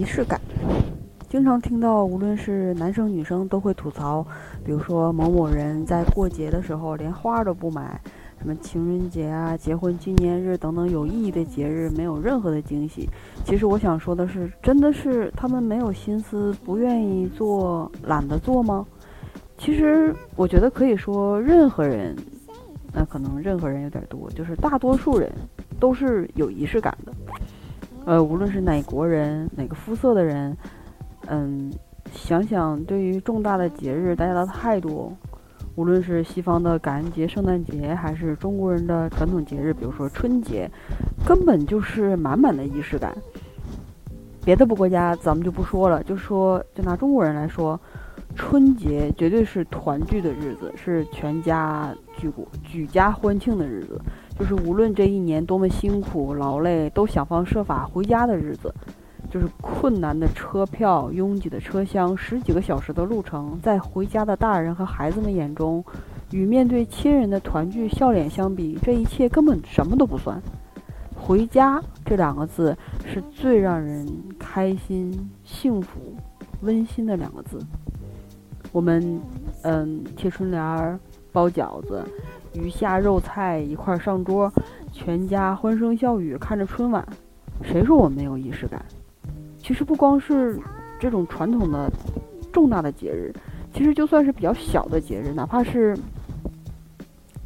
仪式感。经常听到，无论是男生女生都会吐槽，比如说某某人在过节的时候连花都不买，什么情人节啊、结婚纪念日等等有意义的节日没有任何的惊喜。其实我想说的是，真的是他们没有心思，不愿意做，懒得做吗？其实我觉得可以说，任何人，那可能任何人有点多，就是大多数人都是有仪式感的。呃，无论是哪国人、哪个肤色的人。嗯，想想对于重大的节日，大家的态度，无论是西方的感恩节、圣诞节，还是中国人的传统节日，比如说春节，根本就是满满的仪式感。别的不国家咱们就不说了，就说就拿中国人来说，春节绝对是团聚的日子，是全家举国举家欢庆的日子，就是无论这一年多么辛苦劳累，都想方设法回家的日子。就是困难的车票、拥挤的车厢、十几个小时的路程，在回家的大人和孩子们眼中，与面对亲人的团聚笑脸相比，这一切根本什么都不算。回家这两个字是最让人开心、幸福、温馨的两个字。我们，嗯，贴春联儿、包饺子、鱼虾肉菜一块上桌，全家欢声笑语看着春晚。谁说我没有仪式感？其实不光是这种传统的重大的节日，其实就算是比较小的节日，哪怕是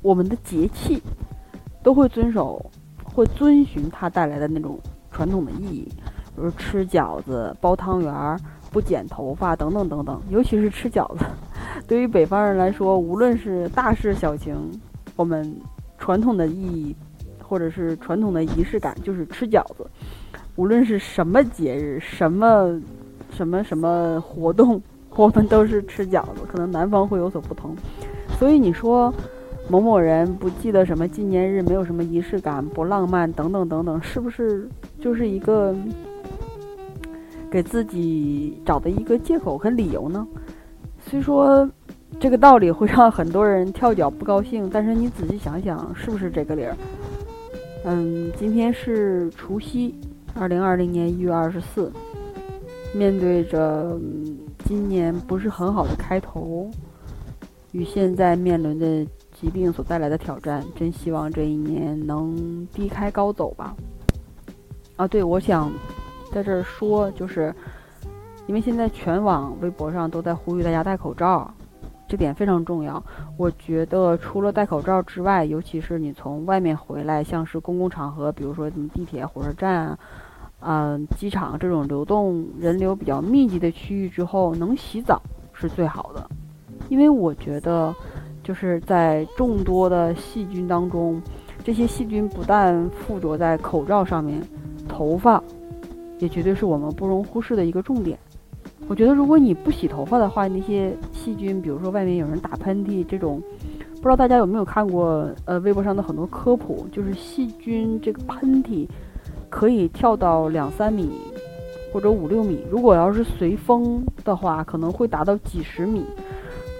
我们的节气，都会遵守、会遵循它带来的那种传统的意义，比如吃饺子、包汤圆儿、不剪头发等等等等。尤其是吃饺子，对于北方人来说，无论是大事小情，我们传统的意义或者是传统的仪式感，就是吃饺子。无论是什么节日，什么什么什么活动，我们都是吃饺子。可能南方会有所不同，所以你说某某人不记得什么纪念日，没有什么仪式感，不浪漫等等等等，是不是就是一个给自己找的一个借口和理由呢？虽说这个道理会让很多人跳脚不高兴，但是你仔细想想，是不是这个理儿？嗯，今天是除夕。二零二零年一月二十四，面对着今年不是很好的开头，与现在面临的疾病所带来的挑战，真希望这一年能低开高走吧。啊，对，我想在这儿说，就是因为现在全网微博上都在呼吁大家戴口罩，这点非常重要。我觉得除了戴口罩之外，尤其是你从外面回来，像是公共场合，比如说什么地铁、火车站啊。嗯，机场这种流动人流比较密集的区域之后，能洗澡是最好的，因为我觉得，就是在众多的细菌当中，这些细菌不但附着在口罩上面，头发也绝对是我们不容忽视的一个重点。我觉得，如果你不洗头发的话，那些细菌，比如说外面有人打喷嚏这种，不知道大家有没有看过？呃，微博上的很多科普，就是细菌这个喷嚏。可以跳到两三米，或者五六米。如果要是随风的话，可能会达到几十米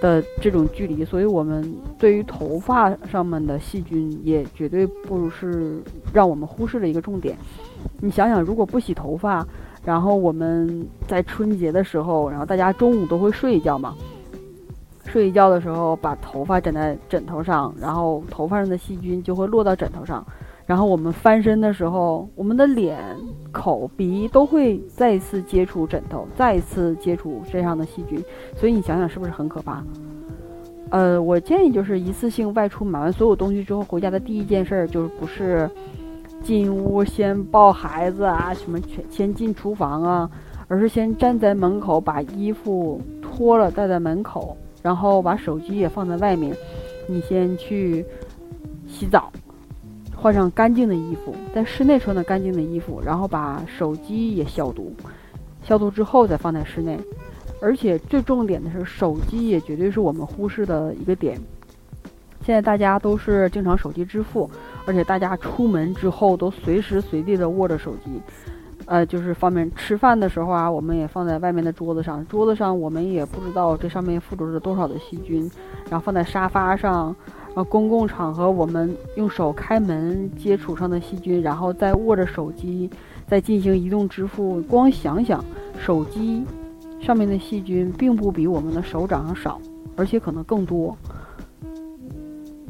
的这种距离。所以，我们对于头发上面的细菌，也绝对不是让我们忽视的一个重点。你想想，如果不洗头发，然后我们在春节的时候，然后大家中午都会睡一觉嘛？睡一觉的时候，把头发枕在枕头上，然后头发上的细菌就会落到枕头上。然后我们翻身的时候，我们的脸、口、鼻都会再次接触枕头，再一次接触身上的细菌，所以你想想是不是很可怕？呃，我建议就是一次性外出买完所有东西之后，回家的第一件事儿就是不是进屋先抱孩子啊，什么全先进厨房啊，而是先站在门口把衣服脱了戴在门口，然后把手机也放在外面，你先去洗澡。换上干净的衣服，在室内穿的干净的衣服，然后把手机也消毒，消毒之后再放在室内。而且最重点的是，手机也绝对是我们忽视的一个点。现在大家都是经常手机支付，而且大家出门之后都随时随地的握着手机，呃，就是方便吃饭的时候啊，我们也放在外面的桌子上，桌子上我们也不知道这上面附着着多少的细菌，然后放在沙发上。啊，公共场合我们用手开门接触上的细菌，然后再握着手机，再进行移动支付，光想想手机上面的细菌并不比我们的手掌上少，而且可能更多。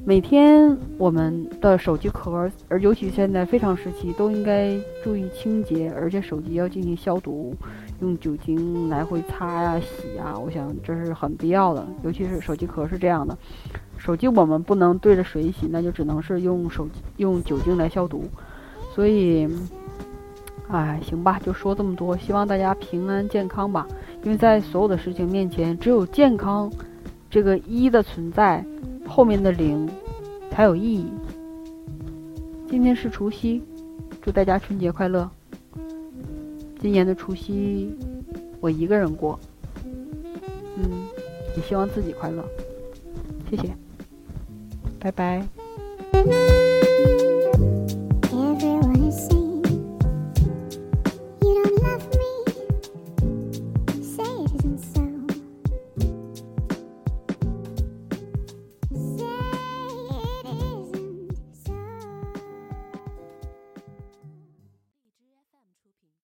每天我们的手机壳，而尤其现在非常时期，都应该注意清洁，而且手机要进行消毒，用酒精来回擦呀、洗呀，我想这是很必要的。尤其是手机壳是这样的，手机我们不能对着水洗，那就只能是用手用酒精来消毒。所以，哎，行吧，就说这么多，希望大家平安健康吧。因为在所有的事情面前，只有健康这个一的存在。后面的零才有意义。今天是除夕，祝大家春节快乐。今年的除夕我一个人过，嗯，也希望自己快乐。谢谢，拜拜。